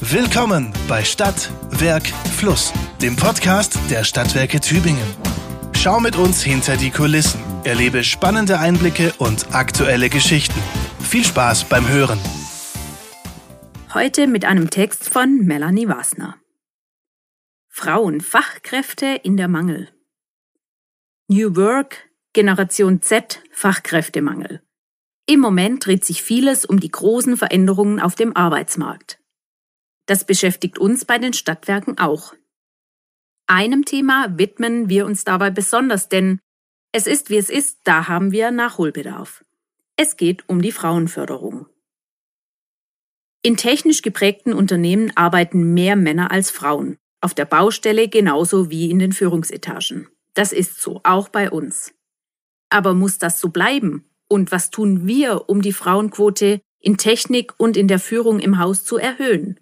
Willkommen bei Stadt, Werk, Fluss, dem Podcast der Stadtwerke Tübingen. Schau mit uns hinter die Kulissen, erlebe spannende Einblicke und aktuelle Geschichten. Viel Spaß beim Hören. Heute mit einem Text von Melanie Wasner. Frauenfachkräfte in der Mangel. New Work, Generation Z, Fachkräftemangel. Im Moment dreht sich vieles um die großen Veränderungen auf dem Arbeitsmarkt. Das beschäftigt uns bei den Stadtwerken auch. Einem Thema widmen wir uns dabei besonders, denn es ist wie es ist, da haben wir Nachholbedarf. Es geht um die Frauenförderung. In technisch geprägten Unternehmen arbeiten mehr Männer als Frauen, auf der Baustelle genauso wie in den Führungsetagen. Das ist so, auch bei uns. Aber muss das so bleiben? Und was tun wir, um die Frauenquote in Technik und in der Führung im Haus zu erhöhen?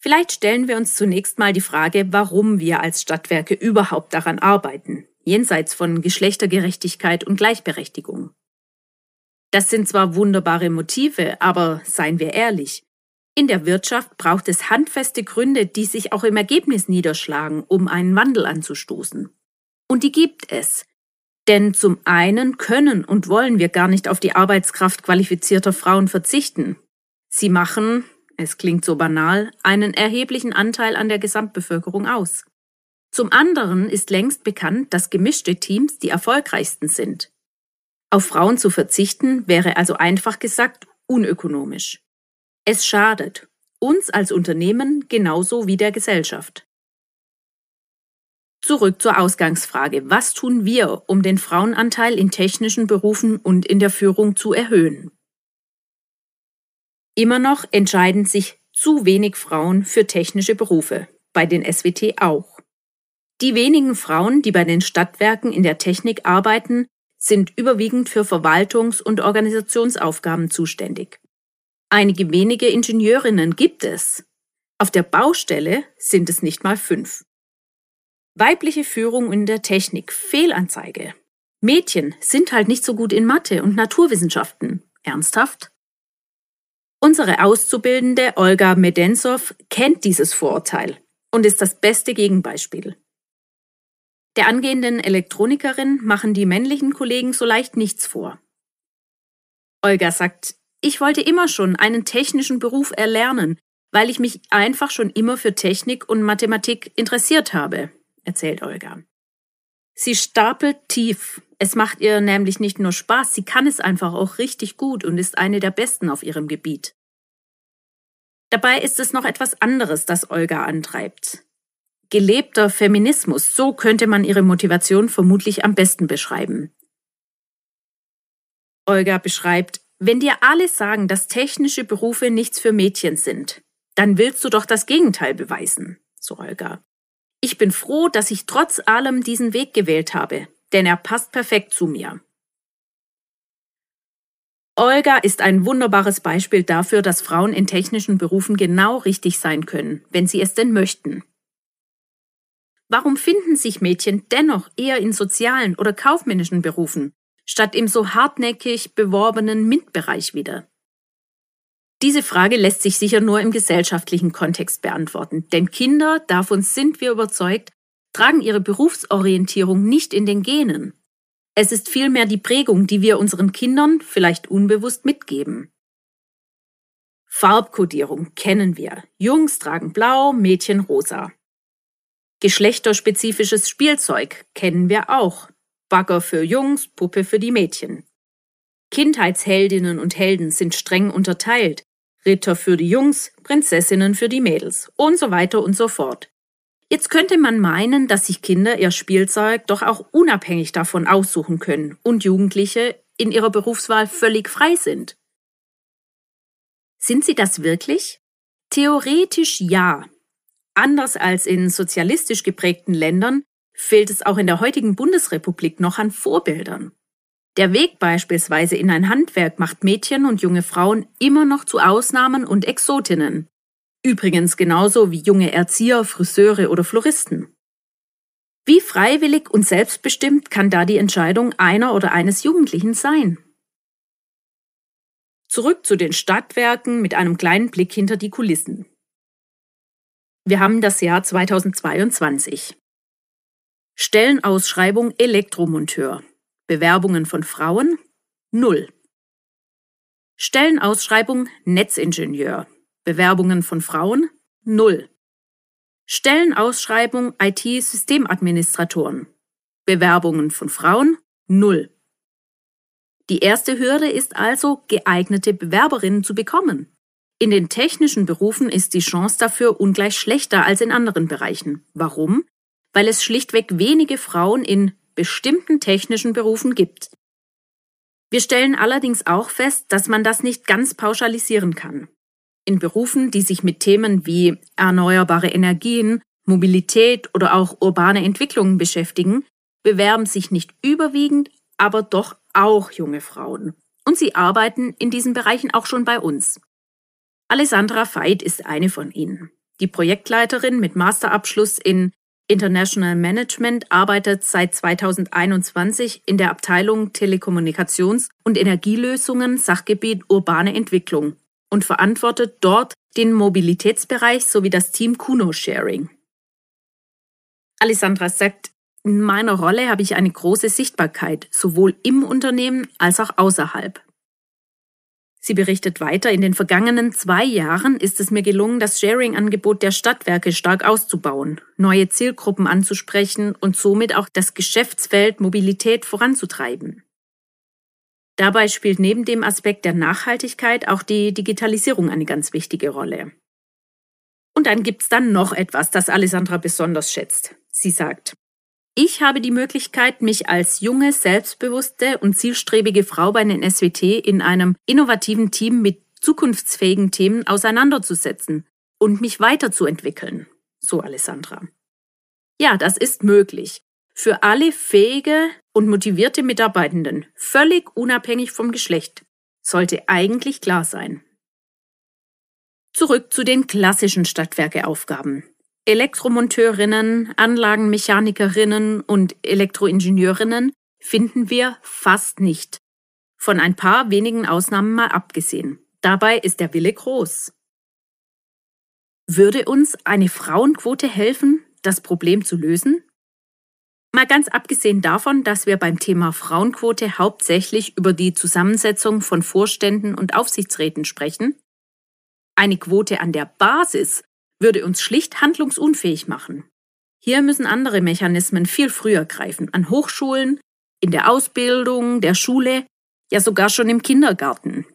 Vielleicht stellen wir uns zunächst mal die Frage, warum wir als Stadtwerke überhaupt daran arbeiten, jenseits von Geschlechtergerechtigkeit und Gleichberechtigung. Das sind zwar wunderbare Motive, aber seien wir ehrlich, in der Wirtschaft braucht es handfeste Gründe, die sich auch im Ergebnis niederschlagen, um einen Wandel anzustoßen. Und die gibt es. Denn zum einen können und wollen wir gar nicht auf die Arbeitskraft qualifizierter Frauen verzichten. Sie machen, es klingt so banal, einen erheblichen Anteil an der Gesamtbevölkerung aus. Zum anderen ist längst bekannt, dass gemischte Teams die erfolgreichsten sind. Auf Frauen zu verzichten wäre also einfach gesagt unökonomisch. Es schadet uns als Unternehmen genauso wie der Gesellschaft. Zurück zur Ausgangsfrage. Was tun wir, um den Frauenanteil in technischen Berufen und in der Führung zu erhöhen? Immer noch entscheiden sich zu wenig Frauen für technische Berufe, bei den SWT auch. Die wenigen Frauen, die bei den Stadtwerken in der Technik arbeiten, sind überwiegend für Verwaltungs- und Organisationsaufgaben zuständig. Einige wenige Ingenieurinnen gibt es. Auf der Baustelle sind es nicht mal fünf. Weibliche Führung in der Technik, Fehlanzeige. Mädchen sind halt nicht so gut in Mathe und Naturwissenschaften. Ernsthaft? Unsere Auszubildende Olga Medensow kennt dieses Vorurteil und ist das beste Gegenbeispiel. Der angehenden Elektronikerin machen die männlichen Kollegen so leicht nichts vor. Olga sagt, ich wollte immer schon einen technischen Beruf erlernen, weil ich mich einfach schon immer für Technik und Mathematik interessiert habe, erzählt Olga. Sie stapelt tief. Es macht ihr nämlich nicht nur Spaß, sie kann es einfach auch richtig gut und ist eine der Besten auf ihrem Gebiet. Dabei ist es noch etwas anderes, das Olga antreibt. Gelebter Feminismus, so könnte man ihre Motivation vermutlich am besten beschreiben. Olga beschreibt, wenn dir alle sagen, dass technische Berufe nichts für Mädchen sind, dann willst du doch das Gegenteil beweisen, so Olga. Ich bin froh, dass ich trotz allem diesen Weg gewählt habe, denn er passt perfekt zu mir. Olga ist ein wunderbares Beispiel dafür, dass Frauen in technischen Berufen genau richtig sein können, wenn sie es denn möchten. Warum finden sich Mädchen dennoch eher in sozialen oder kaufmännischen Berufen, statt im so hartnäckig beworbenen MINT-Bereich wieder? Diese Frage lässt sich sicher nur im gesellschaftlichen Kontext beantworten, denn Kinder, davon sind wir überzeugt, tragen ihre Berufsorientierung nicht in den Genen. Es ist vielmehr die Prägung, die wir unseren Kindern vielleicht unbewusst mitgeben. Farbkodierung kennen wir. Jungs tragen blau, Mädchen rosa. Geschlechterspezifisches Spielzeug kennen wir auch. Bagger für Jungs, Puppe für die Mädchen. Kindheitsheldinnen und Helden sind streng unterteilt. Ritter für die Jungs, Prinzessinnen für die Mädels und so weiter und so fort. Jetzt könnte man meinen, dass sich Kinder ihr Spielzeug doch auch unabhängig davon aussuchen können und Jugendliche in ihrer Berufswahl völlig frei sind. Sind sie das wirklich? Theoretisch ja. Anders als in sozialistisch geprägten Ländern fehlt es auch in der heutigen Bundesrepublik noch an Vorbildern. Der Weg beispielsweise in ein Handwerk macht Mädchen und junge Frauen immer noch zu Ausnahmen und Exotinnen. Übrigens genauso wie junge Erzieher, Friseure oder Floristen. Wie freiwillig und selbstbestimmt kann da die Entscheidung einer oder eines Jugendlichen sein? Zurück zu den Stadtwerken mit einem kleinen Blick hinter die Kulissen. Wir haben das Jahr 2022. Stellenausschreibung Elektromonteur. Bewerbungen von Frauen 0. Stellenausschreibung Netzingenieur. Bewerbungen von Frauen 0. Stellenausschreibung IT-Systemadministratoren. Bewerbungen von Frauen 0. Die erste Hürde ist also, geeignete Bewerberinnen zu bekommen. In den technischen Berufen ist die Chance dafür ungleich schlechter als in anderen Bereichen. Warum? Weil es schlichtweg wenige Frauen in bestimmten technischen Berufen gibt. Wir stellen allerdings auch fest, dass man das nicht ganz pauschalisieren kann. In Berufen, die sich mit Themen wie erneuerbare Energien, Mobilität oder auch urbane Entwicklungen beschäftigen, bewerben sich nicht überwiegend, aber doch auch junge Frauen. Und sie arbeiten in diesen Bereichen auch schon bei uns. Alessandra Veit ist eine von ihnen. Die Projektleiterin mit Masterabschluss in International Management arbeitet seit 2021 in der Abteilung Telekommunikations- und Energielösungen Sachgebiet urbane Entwicklung und verantwortet dort den Mobilitätsbereich sowie das Team Kuno Sharing. Alessandra sagt, in meiner Rolle habe ich eine große Sichtbarkeit, sowohl im Unternehmen als auch außerhalb. Sie berichtet weiter, in den vergangenen zwei Jahren ist es mir gelungen, das Sharing-Angebot der Stadtwerke stark auszubauen, neue Zielgruppen anzusprechen und somit auch das Geschäftsfeld Mobilität voranzutreiben. Dabei spielt neben dem Aspekt der Nachhaltigkeit auch die Digitalisierung eine ganz wichtige Rolle. Und dann gibt's dann noch etwas, das Alessandra besonders schätzt. Sie sagt, ich habe die Möglichkeit, mich als junge, selbstbewusste und zielstrebige Frau bei den SWT in einem innovativen Team mit zukunftsfähigen Themen auseinanderzusetzen und mich weiterzuentwickeln. So Alessandra. Ja, das ist möglich. Für alle fähige und motivierte Mitarbeitenden, völlig unabhängig vom Geschlecht, sollte eigentlich klar sein. Zurück zu den klassischen Stadtwerkeaufgaben. Elektromonteurinnen, Anlagenmechanikerinnen und Elektroingenieurinnen finden wir fast nicht. Von ein paar wenigen Ausnahmen mal abgesehen. Dabei ist der Wille groß. Würde uns eine Frauenquote helfen, das Problem zu lösen? Mal ganz abgesehen davon, dass wir beim Thema Frauenquote hauptsächlich über die Zusammensetzung von Vorständen und Aufsichtsräten sprechen, eine Quote an der Basis würde uns schlicht handlungsunfähig machen. Hier müssen andere Mechanismen viel früher greifen, an Hochschulen, in der Ausbildung, der Schule, ja sogar schon im Kindergarten.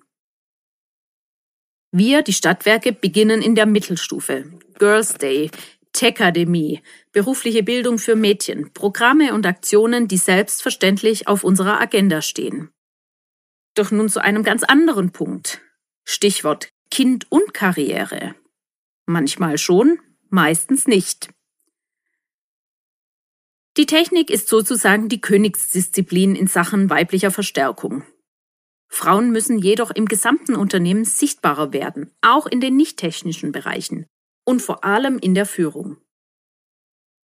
Wir, die Stadtwerke, beginnen in der Mittelstufe. Girls Day, Techakademie, berufliche Bildung für Mädchen, Programme und Aktionen, die selbstverständlich auf unserer Agenda stehen. Doch nun zu einem ganz anderen Punkt. Stichwort Kind und Karriere. Manchmal schon, meistens nicht. Die Technik ist sozusagen die Königsdisziplin in Sachen weiblicher Verstärkung. Frauen müssen jedoch im gesamten Unternehmen sichtbarer werden, auch in den nicht technischen Bereichen und vor allem in der Führung.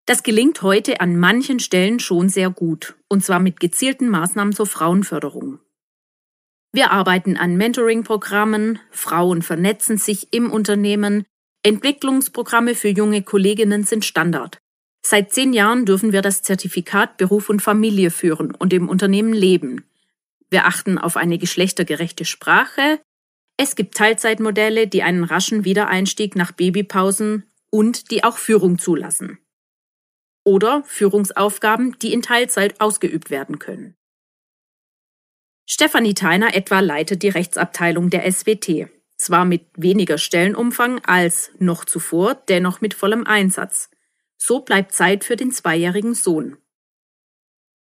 Das gelingt heute an manchen Stellen schon sehr gut, und zwar mit gezielten Maßnahmen zur Frauenförderung. Wir arbeiten an Mentoring-Programmen, Frauen vernetzen sich im Unternehmen, Entwicklungsprogramme für junge Kolleginnen sind Standard. Seit zehn Jahren dürfen wir das Zertifikat Beruf und Familie führen und im Unternehmen leben. Wir achten auf eine geschlechtergerechte Sprache. Es gibt Teilzeitmodelle, die einen raschen Wiedereinstieg nach Babypausen und die auch Führung zulassen. Oder Führungsaufgaben, die in Teilzeit ausgeübt werden können. Stefanie Theiner etwa leitet die Rechtsabteilung der SWT. Zwar mit weniger Stellenumfang als noch zuvor, dennoch mit vollem Einsatz. So bleibt Zeit für den zweijährigen Sohn.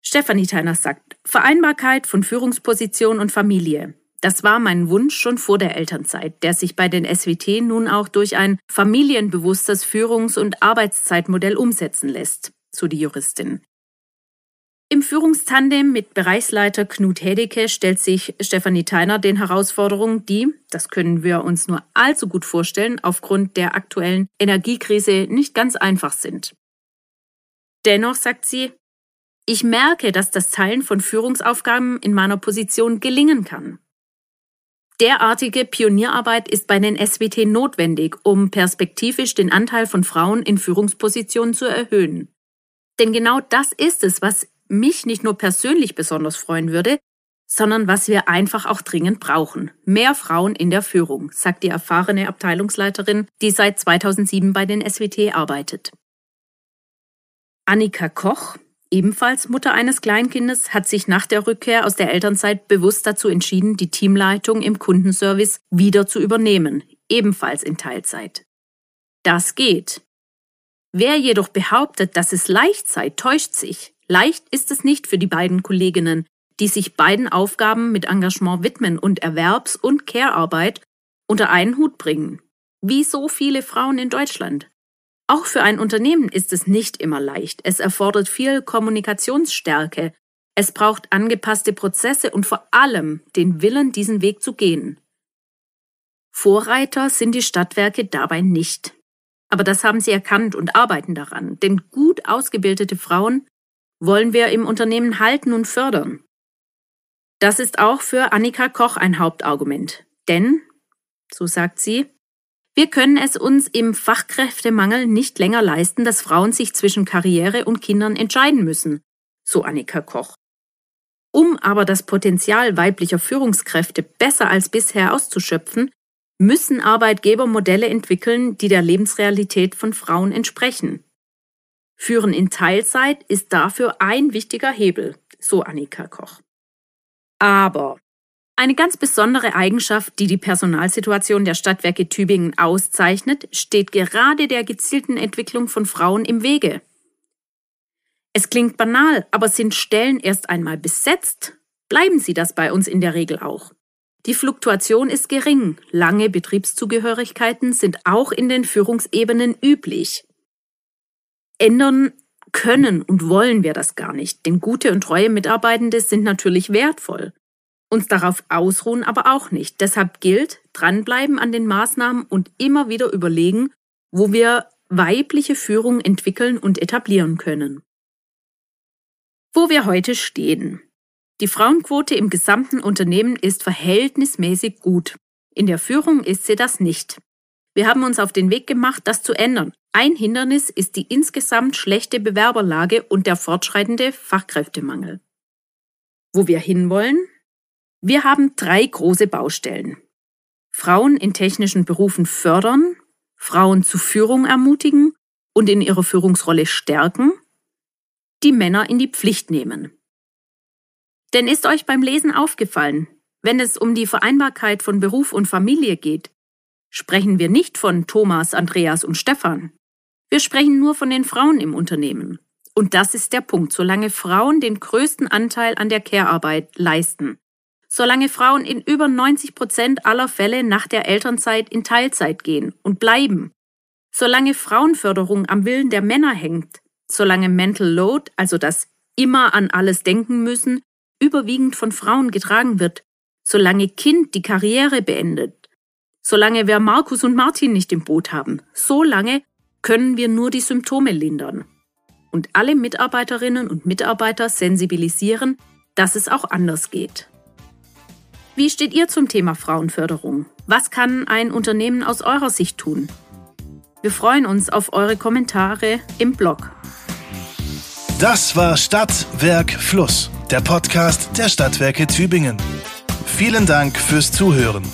Stefanie Theiner sagt, Vereinbarkeit von Führungsposition und Familie. Das war mein Wunsch schon vor der Elternzeit, der sich bei den SWT nun auch durch ein familienbewusstes Führungs- und Arbeitszeitmodell umsetzen lässt, so die Juristin. Im Führungstandem mit Bereichsleiter Knut Hedeke stellt sich Stefanie Theiner den Herausforderungen, die, das können wir uns nur allzu gut vorstellen, aufgrund der aktuellen Energiekrise nicht ganz einfach sind. Dennoch sagt sie, ich merke, dass das Teilen von Führungsaufgaben in meiner Position gelingen kann. Derartige Pionierarbeit ist bei den SWT notwendig, um perspektivisch den Anteil von Frauen in Führungspositionen zu erhöhen. Denn genau das ist es, was mich nicht nur persönlich besonders freuen würde, sondern was wir einfach auch dringend brauchen. Mehr Frauen in der Führung, sagt die erfahrene Abteilungsleiterin, die seit 2007 bei den SWT arbeitet. Annika Koch, ebenfalls Mutter eines Kleinkindes, hat sich nach der Rückkehr aus der Elternzeit bewusst dazu entschieden, die Teamleitung im Kundenservice wieder zu übernehmen, ebenfalls in Teilzeit. Das geht. Wer jedoch behauptet, dass es leicht sei, täuscht sich. Leicht ist es nicht für die beiden Kolleginnen, die sich beiden Aufgaben mit Engagement widmen und Erwerbs- und Care-Arbeit unter einen Hut bringen. Wie so viele Frauen in Deutschland. Auch für ein Unternehmen ist es nicht immer leicht. Es erfordert viel Kommunikationsstärke. Es braucht angepasste Prozesse und vor allem den Willen, diesen Weg zu gehen. Vorreiter sind die Stadtwerke dabei nicht. Aber das haben sie erkannt und arbeiten daran, denn gut ausgebildete Frauen wollen wir im Unternehmen halten und fördern. Das ist auch für Annika Koch ein Hauptargument. Denn, so sagt sie, wir können es uns im Fachkräftemangel nicht länger leisten, dass Frauen sich zwischen Karriere und Kindern entscheiden müssen, so Annika Koch. Um aber das Potenzial weiblicher Führungskräfte besser als bisher auszuschöpfen, müssen Arbeitgeber Modelle entwickeln, die der Lebensrealität von Frauen entsprechen. Führen in Teilzeit ist dafür ein wichtiger Hebel, so Annika Koch. Aber eine ganz besondere Eigenschaft, die die Personalsituation der Stadtwerke Tübingen auszeichnet, steht gerade der gezielten Entwicklung von Frauen im Wege. Es klingt banal, aber sind Stellen erst einmal besetzt, bleiben sie das bei uns in der Regel auch. Die Fluktuation ist gering, lange Betriebszugehörigkeiten sind auch in den Führungsebenen üblich. Ändern können und wollen wir das gar nicht, denn gute und treue Mitarbeitende sind natürlich wertvoll. Uns darauf ausruhen aber auch nicht. Deshalb gilt, dranbleiben an den Maßnahmen und immer wieder überlegen, wo wir weibliche Führung entwickeln und etablieren können. Wo wir heute stehen. Die Frauenquote im gesamten Unternehmen ist verhältnismäßig gut. In der Führung ist sie das nicht. Wir haben uns auf den Weg gemacht, das zu ändern. Ein Hindernis ist die insgesamt schlechte Bewerberlage und der fortschreitende Fachkräftemangel. Wo wir hinwollen, wir haben drei große Baustellen. Frauen in technischen Berufen fördern, Frauen zu Führung ermutigen und in ihrer Führungsrolle stärken, die Männer in die Pflicht nehmen. Denn ist euch beim Lesen aufgefallen, wenn es um die Vereinbarkeit von Beruf und Familie geht, sprechen wir nicht von Thomas, Andreas und Stefan. Wir sprechen nur von den Frauen im Unternehmen. Und das ist der Punkt. Solange Frauen den größten Anteil an der Care-Arbeit leisten, solange Frauen in über 90 Prozent aller Fälle nach der Elternzeit in Teilzeit gehen und bleiben, solange Frauenförderung am Willen der Männer hängt, solange Mental Load, also das immer an alles denken müssen, überwiegend von Frauen getragen wird, solange Kind die Karriere beendet, solange wir Markus und Martin nicht im Boot haben, so lange können wir nur die Symptome lindern. Und alle Mitarbeiterinnen und Mitarbeiter sensibilisieren, dass es auch anders geht. Wie steht ihr zum Thema Frauenförderung? Was kann ein Unternehmen aus eurer Sicht tun? Wir freuen uns auf eure Kommentare im Blog. Das war Stadt, Werk, Fluss, der Podcast der Stadtwerke Tübingen. Vielen Dank fürs Zuhören.